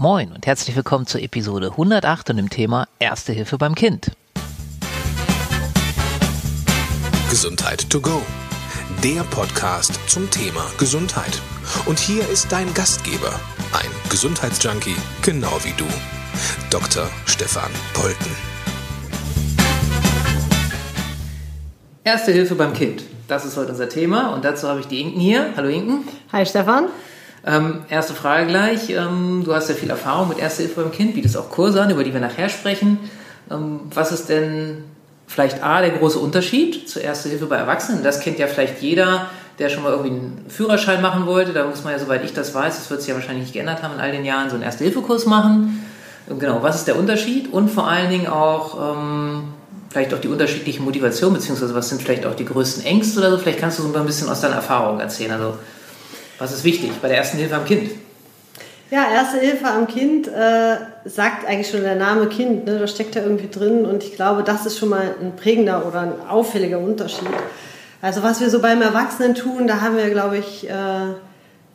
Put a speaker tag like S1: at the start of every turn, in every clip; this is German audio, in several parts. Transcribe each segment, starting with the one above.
S1: Moin und herzlich willkommen zur Episode 108 und dem Thema Erste Hilfe beim Kind.
S2: Gesundheit to go. Der Podcast zum Thema Gesundheit. Und hier ist dein Gastgeber, ein Gesundheitsjunkie, genau wie du, Dr. Stefan Polten.
S1: Erste Hilfe beim Kind. Das ist heute unser Thema und dazu habe ich die Inken hier. Hallo Inken.
S3: Hi Stefan.
S1: Ähm, erste Frage gleich. Ähm, du hast ja viel Erfahrung mit Erste Hilfe beim Kind, bietest auch Kurse an, über die wir nachher sprechen. Ähm, was ist denn vielleicht A, der große Unterschied zur Erste Hilfe bei Erwachsenen? Das kennt ja vielleicht jeder, der schon mal irgendwie einen Führerschein machen wollte. Da muss man ja, soweit ich das weiß, das wird sich ja wahrscheinlich nicht geändert haben in all den Jahren, so einen Erste-Hilfe-Kurs machen. Genau, was ist der Unterschied? Und vor allen Dingen auch ähm, vielleicht auch die unterschiedliche Motivation, beziehungsweise was sind vielleicht auch die größten Ängste oder so. Vielleicht kannst du so ein bisschen aus deiner Erfahrung erzählen. Also, was ist wichtig bei der ersten Hilfe am Kind?
S3: Ja, Erste Hilfe am Kind äh, sagt eigentlich schon der Name Kind, ne? da steckt ja irgendwie drin und ich glaube, das ist schon mal ein prägender oder ein auffälliger Unterschied. Also was wir so beim Erwachsenen tun, da haben wir, glaube ich, äh,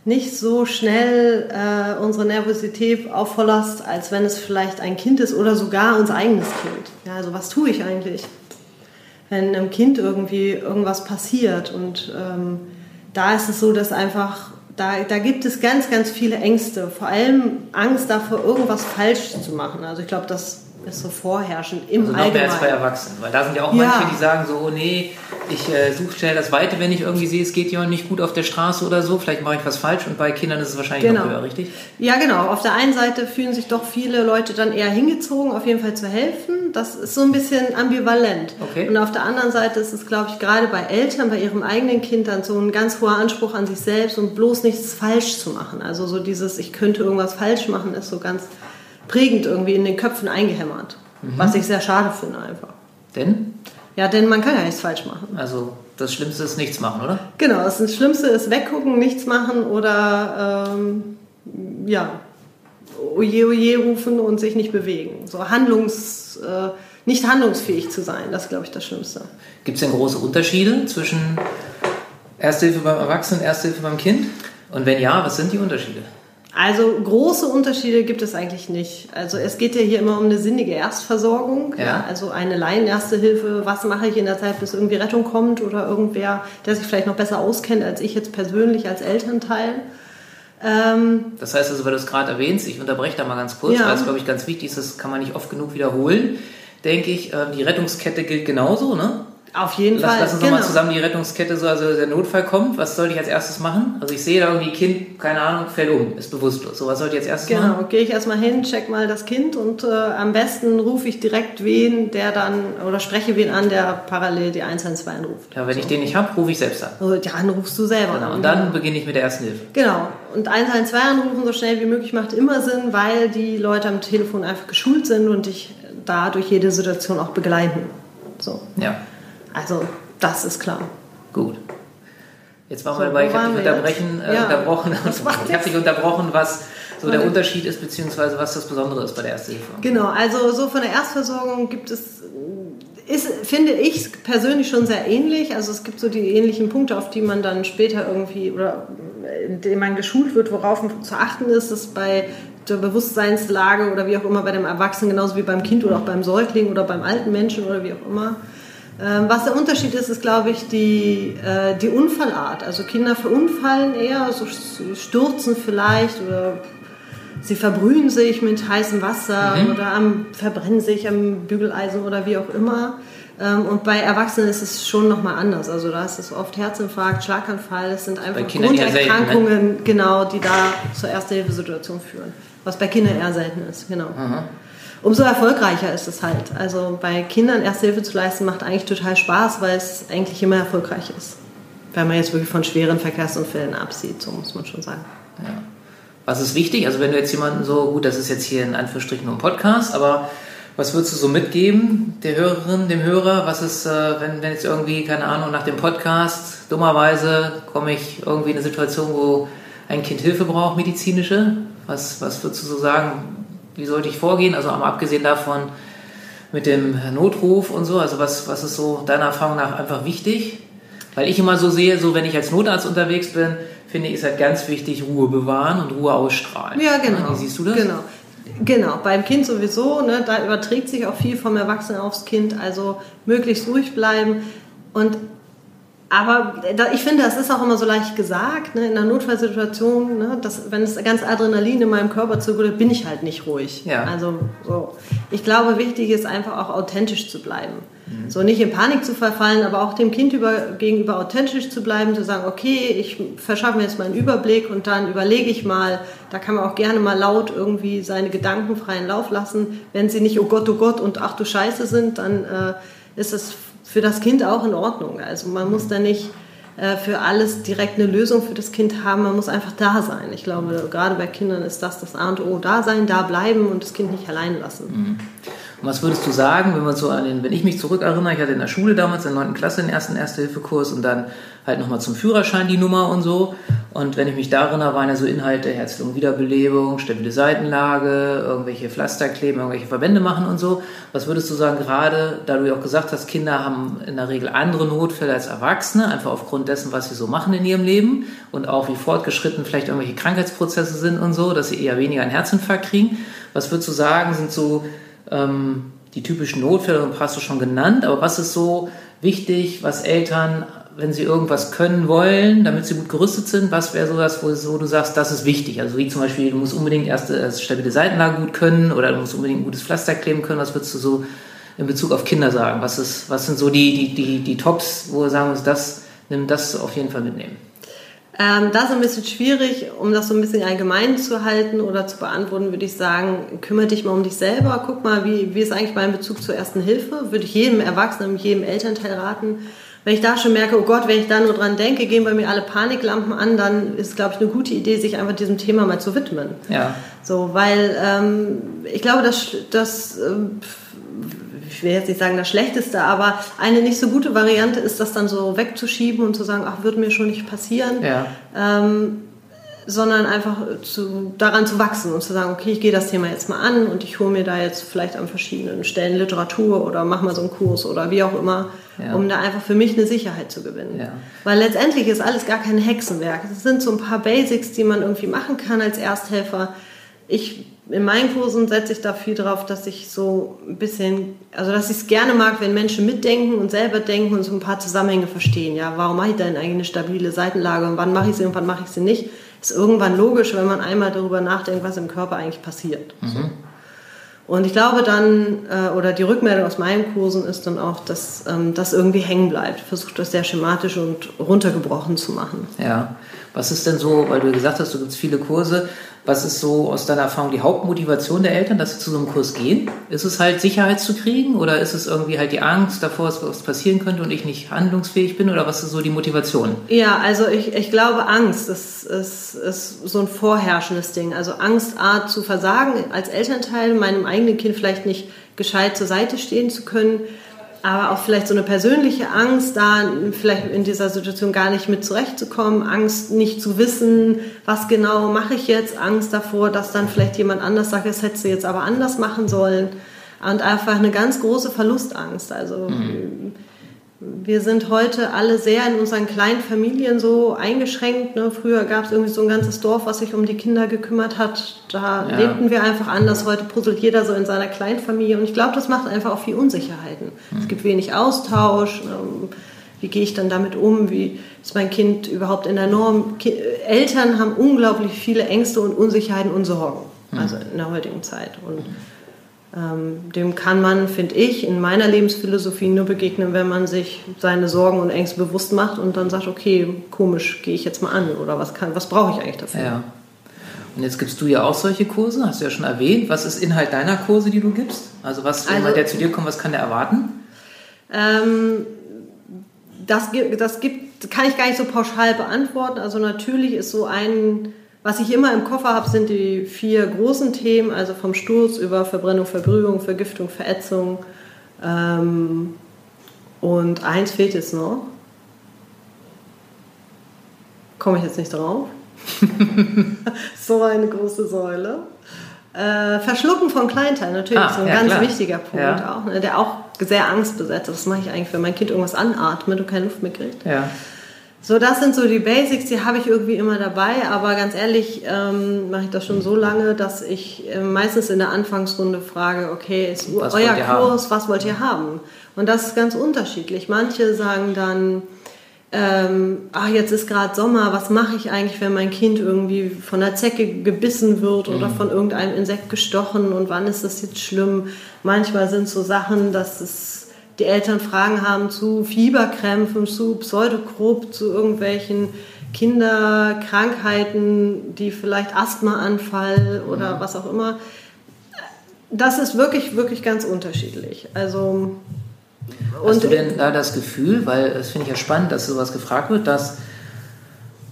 S3: nicht so schnell äh, unsere Nervosität auf als wenn es vielleicht ein Kind ist oder sogar unser eigenes Kind. Ja, also was tue ich eigentlich, wenn einem Kind irgendwie irgendwas passiert? Und ähm, da ist es so, dass einfach, da, da gibt es ganz, ganz viele Ängste, vor allem Angst davor, irgendwas falsch zu machen. Also ich glaube, das ist so vorherrschend im
S1: also noch
S3: Allgemeinen.
S1: mehr als bei Erwachsenen, weil da sind ja auch
S3: Ja.
S1: manche, die sagen so, oh nee, ich äh, suche schnell das Weite, wenn ich irgendwie sehe, es geht jemand nicht gut auf der Straße oder so, vielleicht mache ich was falsch und bei Kindern ist es wahrscheinlich noch
S3: Genau.
S1: höher, richtig?
S3: Ja, genau. Auf der einen Seite fühlen sich doch viele Leute dann eher hingezogen, auf jeden Fall zu helfen. Das ist so ein bisschen ambivalent.
S1: Okay.
S3: Und auf der anderen Seite ist es, glaube ich, gerade bei Eltern, bei ihrem eigenen Kind dann so ein ganz hoher Anspruch an sich selbst und bloß nichts falsch zu machen. Also so dieses, ich könnte irgendwas falsch machen, ist so ganz prägend irgendwie in den Köpfen eingehämmert. Was ich sehr schade finde einfach.
S1: Denn,
S3: Ja, denn man kann ja nichts falsch machen.
S1: also das Schlimmste ist nichts machen, oder?
S3: Genau, das Schlimmste ist weggucken, nichts machen oder ähm, ja, oje oje rufen und sich nicht bewegen. So handlungs, äh, nicht handlungsfähig zu sein, das ist, glaube ich, das Schlimmste.
S1: Gibt es denn große Unterschiede zwischen Erste Hilfe beim Erwachsenen und Erste Hilfe beim Kind? Und wenn ja, was sind die Unterschiede?
S3: Also große Unterschiede gibt es eigentlich nicht. Also es geht ja hier immer um eine sinnige Erstversorgung,
S1: Ja.
S3: ja. also eine Laien-Erste Hilfe. Was mache ich in der Zeit, bis irgendwie Rettung kommt oder irgendwer, der sich vielleicht noch besser auskennt als ich jetzt persönlich als Elternteil. Ähm,
S1: Das heißt also, weil du es gerade erwähnst, ich unterbreche da mal ganz kurz,
S3: Ja.
S1: weil es, glaube ich, ganz wichtig ist, das kann man nicht oft genug wiederholen, denke ich, äh, die Rettungskette gilt genauso, ne?
S3: Auf jeden
S1: Lass,
S3: Fall.
S1: lass uns nochmal zusammen die Rettungskette, so, also der Notfall kommt, was sollte ich als erstes machen? Also ich sehe da irgendwie Kind, keine Ahnung, fällt um, ist bewusstlos. So, was sollte ich als erstes machen?
S3: Genau, gehe ich erstmal hin, check mal das Kind und äh, am besten rufe ich direkt wen, der dann, oder spreche wen an, der parallel die 112 anruft.
S1: Ja, wenn ich den nicht habe, rufe ich selbst an.
S3: Also, ja, dann rufst du selber
S1: Genau.
S3: an.
S1: Und dann beginne ich mit der ersten Hilfe.
S3: Genau. Und 112 anrufen so schnell wie möglich macht immer Sinn, weil die Leute am Telefon einfach geschult sind und dich da durch jede Situation auch begleiten. So.
S1: Ja,
S3: Also, das ist klar.
S1: gut. Jetzt waren
S3: So,
S1: wir dabei, ich habe dich unterbrechen, äh,
S3: Ja.
S1: unterbrochen. Ich habe dich unterbrochen, was so der. Unterschied ist, beziehungsweise was das Besondere ist bei der Erste Hilfe.
S3: Genau, also so von der Erstversorgung gibt es, ist, finde ich persönlich schon sehr ähnlich. Also es gibt so die ähnlichen Punkte, auf die man dann später irgendwie oder in denen man geschult wird, worauf zu achten ist, dass bei der Bewusstseinslage oder wie auch immer bei dem Erwachsenen genauso wie beim Kind oder auch beim Säugling oder beim alten Menschen oder wie auch immer. Ähm, Was der Unterschied ist, ist, glaube ich, die, äh, die Unfallart. Also Kinder verunfallen eher, so sie stürzen vielleicht oder sie verbrühen sich mit heißem Wasser oder am, verbrennen sich am Bügeleisen oder wie auch immer. Ähm, Und bei Erwachsenen ist es schon nochmal anders. Also da ist es oft Herzinfarkt, Schlaganfall. Das sind einfach
S1: eher selten, ne?
S3: Grunderkrankungen, genau, die da zur Erste-Hilfe-Situation führen. Was bei Kindern eher selten ist, genau. Umso erfolgreicher ist es halt. Also bei Kindern Erste Hilfe zu leisten macht eigentlich total Spaß, weil es eigentlich immer erfolgreich ist. Wenn man jetzt wirklich von schweren Verkehrsunfällen absieht, so muss man schon sagen.
S1: Was ist wichtig? Also wenn du jetzt jemanden so, gut, das ist jetzt hier in Anführungsstrichen nur ein Podcast, aber was würdest du so mitgeben der Hörerin, dem Hörer? Was ist, äh, wenn, wenn jetzt irgendwie, keine Ahnung, nach dem Podcast, dummerweise komme ich irgendwie in eine Situation, wo ein Kind Hilfe braucht, medizinische? Was, was würdest du so sagen? Wie sollte ich vorgehen? Also mal abgesehen davon mit dem Notruf und so, also was, was ist so deiner Erfahrung nach einfach wichtig? Weil ich immer so sehe, so wenn ich als Notarzt unterwegs bin, finde ich, ist halt ganz wichtig, Ruhe bewahren und Ruhe ausstrahlen.
S3: Ja, genau.
S1: Wie siehst du das?
S3: Genau. Genau, beim Kind sowieso, ne, da überträgt sich auch viel vom Erwachsenen aufs Kind, also möglichst ruhig bleiben. Und aber ich finde, das ist auch immer so leicht gesagt, ne, in einer Notfallsituation, ne, dass, wenn es ganz Adrenalin in meinem Körper zirkuliert, bin ich halt nicht ruhig.
S1: Ja.
S3: Also so. Ich glaube, wichtig ist einfach auch authentisch zu bleiben. Mhm. So nicht in Panik zu verfallen, aber auch dem Kind über, gegenüber authentisch zu bleiben, zu sagen, okay, ich verschaffe mir jetzt mal einen Überblick und dann überlege ich mal, da kann man auch gerne mal laut irgendwie seine Gedanken freien Lauf lassen. Wenn sie nicht, oh Gott, oh Gott und ach du Scheiße sind, dann äh, ist es für das Kind auch in Ordnung. Also man muss da nicht äh, für alles direkt eine Lösung für das Kind haben. Man muss einfach da sein. Ich glaube, gerade bei Kindern ist das das A und O. Da sein, da bleiben und das Kind nicht allein lassen.
S1: Mhm. Und was würdest du sagen, wenn man so an den, wenn ich mich zurückerinnere, ich hatte in der Schule damals in der 9. Klasse den ersten Erste-Hilfe-Kurs und dann halt nochmal zum Führerschein die Nummer und so. Und wenn ich mich da erinnere, waren ja so Inhalte Herz-Lungen-Wiederbelebung, stabile Seitenlage, irgendwelche Pflaster kleben, irgendwelche Verbände machen und so. Was würdest du sagen, gerade da du ja auch gesagt hast, Kinder haben in der Regel andere Notfälle als Erwachsene, einfach aufgrund dessen, was sie so machen in ihrem Leben und auch wie fortgeschritten vielleicht irgendwelche Krankheitsprozesse sind und so, dass sie eher weniger einen Herzinfarkt kriegen. Was würdest du sagen, sind so ähm, die typischen Notfälle, hast du schon genannt, aber was ist so wichtig, was Eltern, wenn sie irgendwas können wollen, damit sie gut gerüstet sind, was wäre so das, wo, du sagst, das ist wichtig? Also wie zum Beispiel, du musst unbedingt erst eine stabile Seitenlage gut können oder du musst unbedingt ein gutes Pflaster kleben können, was würdest du so in Bezug auf Kinder sagen? Was, ist, was sind so die, die, die, die Tops, wo wir sagen, das, nimm das auf jeden Fall mitnehmen?
S3: Ähm, das ist ein bisschen schwierig, um das so ein bisschen allgemein zu halten oder zu beantworten, würde ich sagen, kümmere dich mal um dich selber, guck mal, wie, wie ist eigentlich mein Bezug zur ersten Hilfe, würde ich jedem Erwachsenen, jedem Elternteil raten. Wenn ich da schon merke, oh Gott, wenn ich da nur dran denke, gehen bei mir alle Paniklampen an, dann ist, glaube ich, eine gute Idee, sich einfach diesem Thema mal zu widmen.
S1: Ja.
S3: So, weil ähm, ich glaube, dass, dass äh, ich will jetzt nicht sagen das Schlechteste, aber eine nicht so gute Variante ist, das dann so wegzuschieben und zu sagen, ach, wird mir schon nicht passieren.
S1: Ja.
S3: Ähm, sondern einfach zu, daran zu wachsen und zu sagen, okay, ich gehe das Thema jetzt mal an und ich hole mir da jetzt vielleicht an verschiedenen Stellen Literatur oder mache mal so einen Kurs oder wie auch immer, ja. um da einfach für mich eine Sicherheit zu gewinnen.
S1: Ja.
S3: Weil letztendlich ist alles gar kein Hexenwerk. Es sind so ein paar Basics, die man irgendwie machen kann als Ersthelfer. Ich in meinen Kursen setze ich da viel drauf, dass ich so ein bisschen, also dass ich es gerne mag, wenn Menschen mitdenken und selber denken und so ein paar Zusammenhänge verstehen. Ja, warum mache ich denn eigentlich eine stabile Seitenlage und wann mache ich sie und wann mache ich sie nicht? Ist irgendwann logisch, wenn man einmal darüber nachdenkt, was im Körper eigentlich passiert.
S1: Mhm.
S3: So. Und ich glaube dann, äh, oder die Rückmeldung aus meinen Kursen ist dann auch, dass ähm, das irgendwie hängen bleibt. Versucht das sehr schematisch und runtergebrochen zu machen.
S1: Ja. Was ist denn so, weil du gesagt hast, du gibst viele Kurse, was ist so aus deiner Erfahrung die Hauptmotivation der Eltern, dass sie zu so einem Kurs gehen? Ist es halt Sicherheit zu kriegen oder ist es irgendwie halt die Angst davor, dass was passieren könnte und ich nicht handlungsfähig bin oder was ist so die Motivation?
S3: Ja, also ich, ich glaube, Angst ist, ist, ist so ein vorherrschendes Ding. Also Angst, A, zu versagen als Elternteil, meinem eigenen Kind vielleicht nicht gescheit zur Seite stehen zu können aber auch vielleicht so eine persönliche Angst, da vielleicht in dieser Situation gar nicht mit zurechtzukommen, Angst nicht zu wissen, was genau mache ich jetzt, Angst davor, dass dann vielleicht jemand anders sagt, das hättest du jetzt aber anders machen sollen und einfach eine ganz große Verlustangst. Also mhm wir sind heute alle sehr in unseren kleinen Familien so eingeschränkt. Ne? Früher gab es irgendwie so ein ganzes Dorf, was sich um die Kinder gekümmert hat. Da ja. lebten wir einfach anders. Heute puzzelt jeder so in seiner Kleinfamilie. Und ich glaube, das macht einfach auch viel Unsicherheiten. Mhm. Es gibt wenig Austausch. Ähm, wie gehe ich dann damit um? Wie ist mein Kind überhaupt in der Norm? Eltern haben unglaublich viele Ängste und Unsicherheiten und Sorgen. Mhm. Also in der heutigen Zeit. Und ähm, dem kann man, finde ich, in meiner Lebensphilosophie nur begegnen, wenn man sich seine Sorgen und Ängste bewusst macht und dann sagt, okay, komisch, gehe ich jetzt mal an oder was, was brauche ich eigentlich dafür?
S1: Ja. Und jetzt gibst du ja auch solche Kurse, hast du ja schon erwähnt. Was ist Inhalt deiner Kurse, die du gibst? Also was, wenn also, der zu dir kommt, was kann der erwarten?
S3: Ähm, das, das gibt, kann ich gar nicht so pauschal beantworten. Also natürlich ist so ein was ich immer im Koffer habe, sind die vier großen Themen, also vom Sturz über Verbrennung, Verbrühung, Vergiftung, Verätzung. Ähm, und eins fehlt jetzt noch. Komme ich jetzt nicht drauf. so eine große Säule. Äh, Verschlucken von Kleinteilen, natürlich, ah, so ein ja, ganz klar. wichtiger Punkt ja. auch, ne, der auch sehr angstbesetzt ist. Das mache ich eigentlich, wenn mein Kind irgendwas anatmet und keine Luft mehr kriegt.
S1: Ja.
S3: So, das sind so die Basics, die habe ich irgendwie immer dabei, aber ganz ehrlich ähm, mache ich das schon so lange, dass ich äh, meistens in der Anfangsrunde frage, okay, ist
S1: Was
S3: euer Kurs, was wollt ihr haben? Und das ist ganz unterschiedlich. Manche sagen dann, ähm, ach, jetzt ist gerade Sommer, was mache ich eigentlich, wenn mein Kind irgendwie von der Zecke gebissen wird oder von irgendeinem Insekt gestochen und wann ist das jetzt schlimm? Manchmal sind so Sachen, dass es die Eltern Fragen haben zu Fieberkrämpfen, zu Pseudokrupp, zu irgendwelchen Kinderkrankheiten, die vielleicht Asthmaanfall oder was auch immer. Das ist wirklich, wirklich ganz unterschiedlich. Also
S1: Hast du denn da das Gefühl, weil das finde ich ja spannend, dass sowas gefragt wird, dass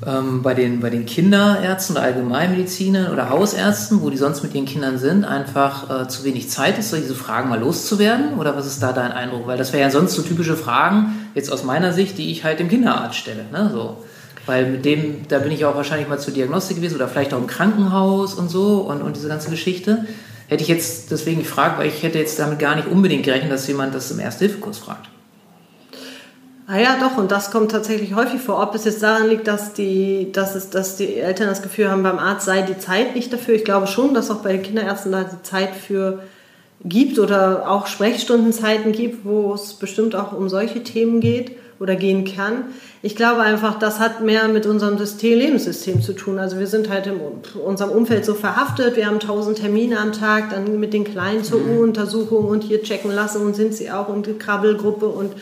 S1: ähm, bei, den, bei den Kinderärzten oder Allgemeinmedizinern oder Hausärzten, wo die sonst mit ihren Kindern sind, einfach äh, zu wenig Zeit ist, diese Fragen mal loszuwerden? Oder was ist da dein Eindruck? Weil das wären ja sonst so typische Fragen, jetzt aus meiner Sicht, die ich halt dem Kinderarzt stelle. Ne? So. Weil mit dem, da bin ich auch wahrscheinlich mal zur Diagnostik gewesen oder vielleicht auch im Krankenhaus und so und, und diese ganze Geschichte. Hätte ich jetzt deswegen gefragt, weil ich hätte jetzt damit gar nicht unbedingt gerechnet, dass jemand das im Ersthilfekurs fragt.
S3: Ah ja, doch, und das kommt tatsächlich häufig vor. Ob es jetzt daran liegt, dass die, dass es, dass die Eltern das Gefühl haben, beim Arzt sei die Zeit nicht dafür. Ich glaube schon, dass auch bei den Kinderärzten da die Zeit für gibt oder auch Sprechstundenzeiten gibt, wo es bestimmt auch um solche Themen geht oder gehen kann. Ich glaube einfach, das hat mehr mit unserem System, Lebenssystem zu tun. Also wir sind halt in unserem Umfeld so verhaftet, wir haben tausend Termine am Tag, dann mit den Kleinen zur mhm. U-Untersuchung und hier checken lassen und sind sie auch und die Krabbelgruppe und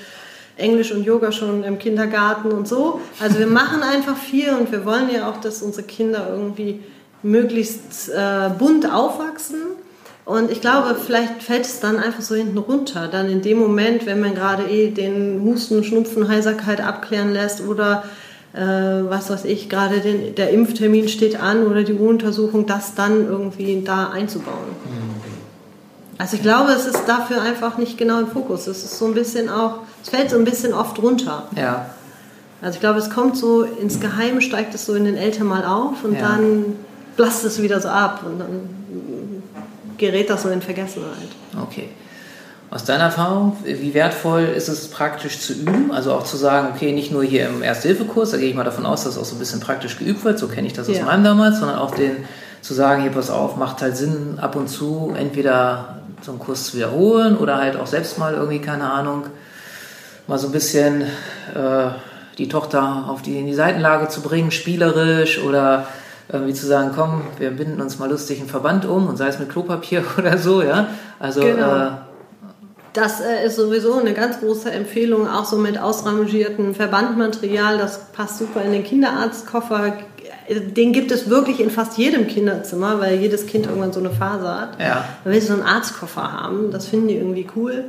S3: Englisch und Yoga schon im Kindergarten und so. Also wir machen einfach viel und wir wollen ja auch, dass unsere Kinder irgendwie möglichst äh, bunt aufwachsen. Und ich glaube, vielleicht fällt es dann einfach so hinten runter. Dann in dem Moment, wenn man gerade eh den Husten, Schnupfen, Heiserkeit abklären lässt oder äh, was weiß ich, gerade den, der Impftermin steht an oder die Untersuchung, das dann irgendwie da einzubauen. Mhm. Also ich glaube, es ist dafür einfach nicht genau im Fokus. Es ist so ein bisschen auch, es fällt so ein bisschen oft runter.
S1: Ja.
S3: Also ich glaube, es kommt so ins Geheime, steigt es so in den Eltern mal auf und ja. dann blasst es wieder so ab und dann gerät das so in Vergessenheit.
S1: Okay. Aus deiner Erfahrung, wie wertvoll ist es praktisch zu üben? Also auch zu sagen, okay, nicht nur hier im Erste-Hilfe-Kurs, da gehe ich mal davon aus, dass auch so ein bisschen praktisch geübt wird, so kenne ich das ja. aus meinem damals, sondern auch den zu sagen, hier pass auf, macht halt Sinn, ab und zu entweder so einen Kurs zu wiederholen oder halt auch selbst mal irgendwie, keine Ahnung, mal so ein bisschen äh, die Tochter auf die, in die Seitenlage zu bringen, spielerisch oder irgendwie zu sagen, komm, wir binden uns mal lustig einen Verband um und sei es mit Klopapier oder so, ja. Also genau. äh,
S3: das äh, ist sowieso eine ganz große Empfehlung, auch so mit ausrangiertem Verbandmaterial. Das passt super in den Kinderarztkoffer den gibt es wirklich in fast jedem Kinderzimmer, weil jedes Kind irgendwann so eine Phase hat.
S1: Ja.
S3: Da will sie so einen Arztkoffer haben, das finden die irgendwie cool.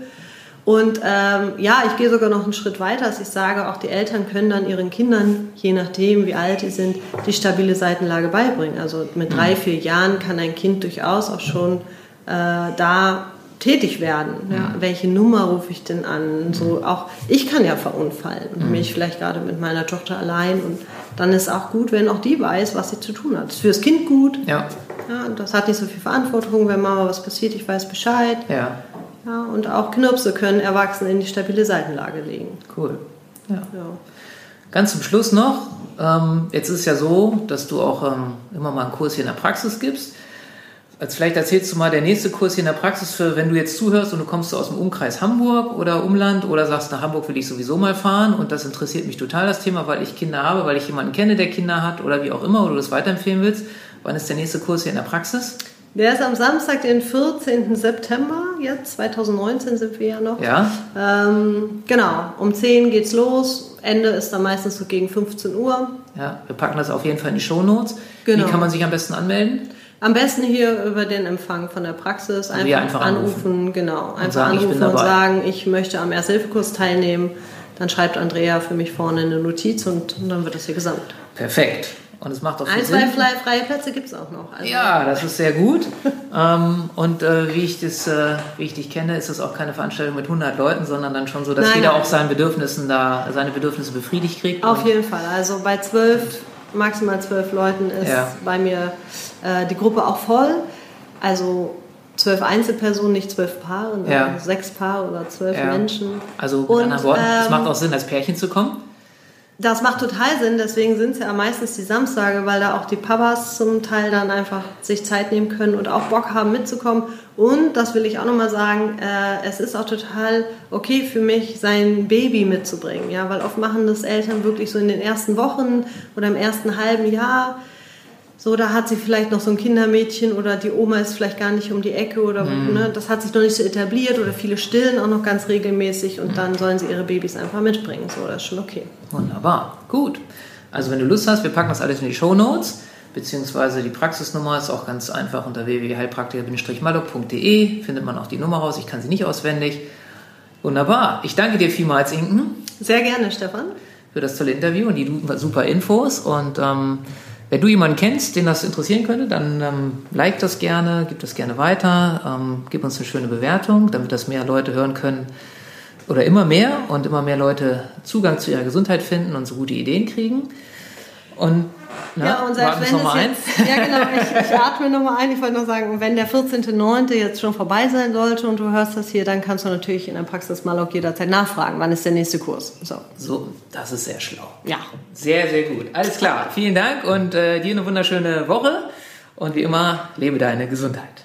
S3: Und ähm, ja, ich gehe sogar noch einen Schritt weiter, dass ich sage, auch die Eltern können dann ihren Kindern, je nachdem wie alt die sind, die stabile Seitenlage beibringen. Also mit drei, mhm. vier Jahren kann ein Kind durchaus auch schon äh, da tätig werden. Ja, mhm. welche Nummer rufe ich denn an? So auch ich kann ja verunfallen und mhm. mich vielleicht gerade mit meiner Tochter allein und dann ist auch gut, wenn auch die weiß, was sie zu tun hat. Das ist fürs Kind gut.
S1: Ja.
S3: ja das hat nicht so viel Verantwortung, wenn Mama was passiert, ich weiß Bescheid.
S1: Ja.
S3: Ja, und auch Knirpse können Erwachsene in die stabile Seitenlage legen.
S1: Cool. Ja. ja. Ganz zum Schluss noch, ähm, jetzt ist es ja so, dass du auch ähm, immer mal einen Kurs hier in der Praxis gibst. Als vielleicht erzählst du mal der nächste Kurs hier in der Praxis für, wenn du jetzt zuhörst und du kommst aus dem Umkreis Hamburg oder Umland oder sagst, nach Hamburg will ich sowieso mal fahren und das interessiert mich total das Thema, weil ich Kinder habe, weil ich jemanden kenne, der Kinder hat oder wie auch immer, oder du das weiterempfehlen willst. Wann ist der nächste Kurs hier in der Praxis?
S3: Der ist am Samstag, den 14. September, jetzt 2019 sind wir ja noch.
S1: Ja.
S3: Ähm, genau, um 10 geht's los. Ende ist dann meistens so gegen 15 Uhr.
S1: Ja, wir packen das auf jeden Fall in die Shownotes. Genau. Wie kann man sich am besten anmelden?
S3: Am besten hier über den Empfang von der Praxis
S1: einfach, einfach anrufen. anrufen.
S3: genau. Einfach sagen, anrufen und sagen, ich möchte am Ersthilfekurs teilnehmen. Dann schreibt Andrea für mich vorne eine Notiz und, und dann wird das hier gesammelt.
S1: Perfekt. Und es macht auch
S3: Ein, zwei freie Plätze gibt es auch noch.
S1: Also ja, das ist sehr gut. ähm, und äh, wie, ich das, äh, wie ich dich kenne, ist das auch keine Veranstaltung mit 100 Leuten, sondern dann schon so, dass nein, jeder nein. auch seinen Bedürfnissen da, seine Bedürfnisse befriedigt kriegt.
S3: Auf jeden Fall. Also bei zwölf maximal zwölf Leuten ist ja. bei mir äh, die Gruppe auch voll. Also zwölf Einzelpersonen, nicht zwölf Paare, ja. sechs Paare oder zwölf ja. Menschen.
S1: Also mit anderen Worten, es macht ähm, auch Sinn, als Pärchen zu kommen?
S3: Das macht total Sinn, deswegen sind es ja meistens die Samstage, weil da auch die Papas zum Teil dann einfach sich Zeit nehmen können und auch Bock haben mitzukommen. Und das will ich auch nochmal sagen, äh, es ist auch total okay für mich, sein Baby mitzubringen. Ja, weil oft machen das Eltern wirklich so in den ersten Wochen oder im ersten halben Jahr so, da hat sie vielleicht noch so ein Kindermädchen oder die Oma ist vielleicht gar nicht um die Ecke oder mhm. ne, das hat sich noch nicht so etabliert oder viele stillen auch noch ganz regelmäßig und mhm. dann sollen sie ihre Babys einfach mitbringen. So, das ist schon okay.
S1: Wunderbar, gut. Also wenn du Lust hast, wir packen das alles in die Show Notes, beziehungsweise die Praxisnummer ist auch ganz einfach unter www.heilpraktiker-malok.de findet man auch die Nummer raus. Ich kann sie nicht auswendig. Wunderbar. Ich danke dir vielmals, Inken.
S3: Sehr gerne, Stefan.
S1: Für das tolle Interview und die super Infos und ähm, wenn du jemanden kennst, den das interessieren könnte, dann ähm, like das gerne, gib das gerne weiter, ähm, gib uns eine schöne Bewertung, damit das mehr Leute hören können oder immer mehr und immer mehr Leute Zugang zu ihrer Gesundheit finden und so gute Ideen kriegen. Und
S3: na, ja, und selbst wenn es jetzt, ja genau, ich, ich atme nochmal ein. Ich wollte noch sagen, wenn der 14.09. jetzt schon vorbei sein sollte und du hörst das hier, dann kannst du natürlich in der Praxis mal auch jederzeit nachfragen, wann ist der nächste Kurs.
S1: So, so das ist sehr schlau. Ja. Sehr, sehr gut. Alles klar. Vielen Dank und äh, dir eine wunderschöne Woche. Und wie immer, lebe deine Gesundheit.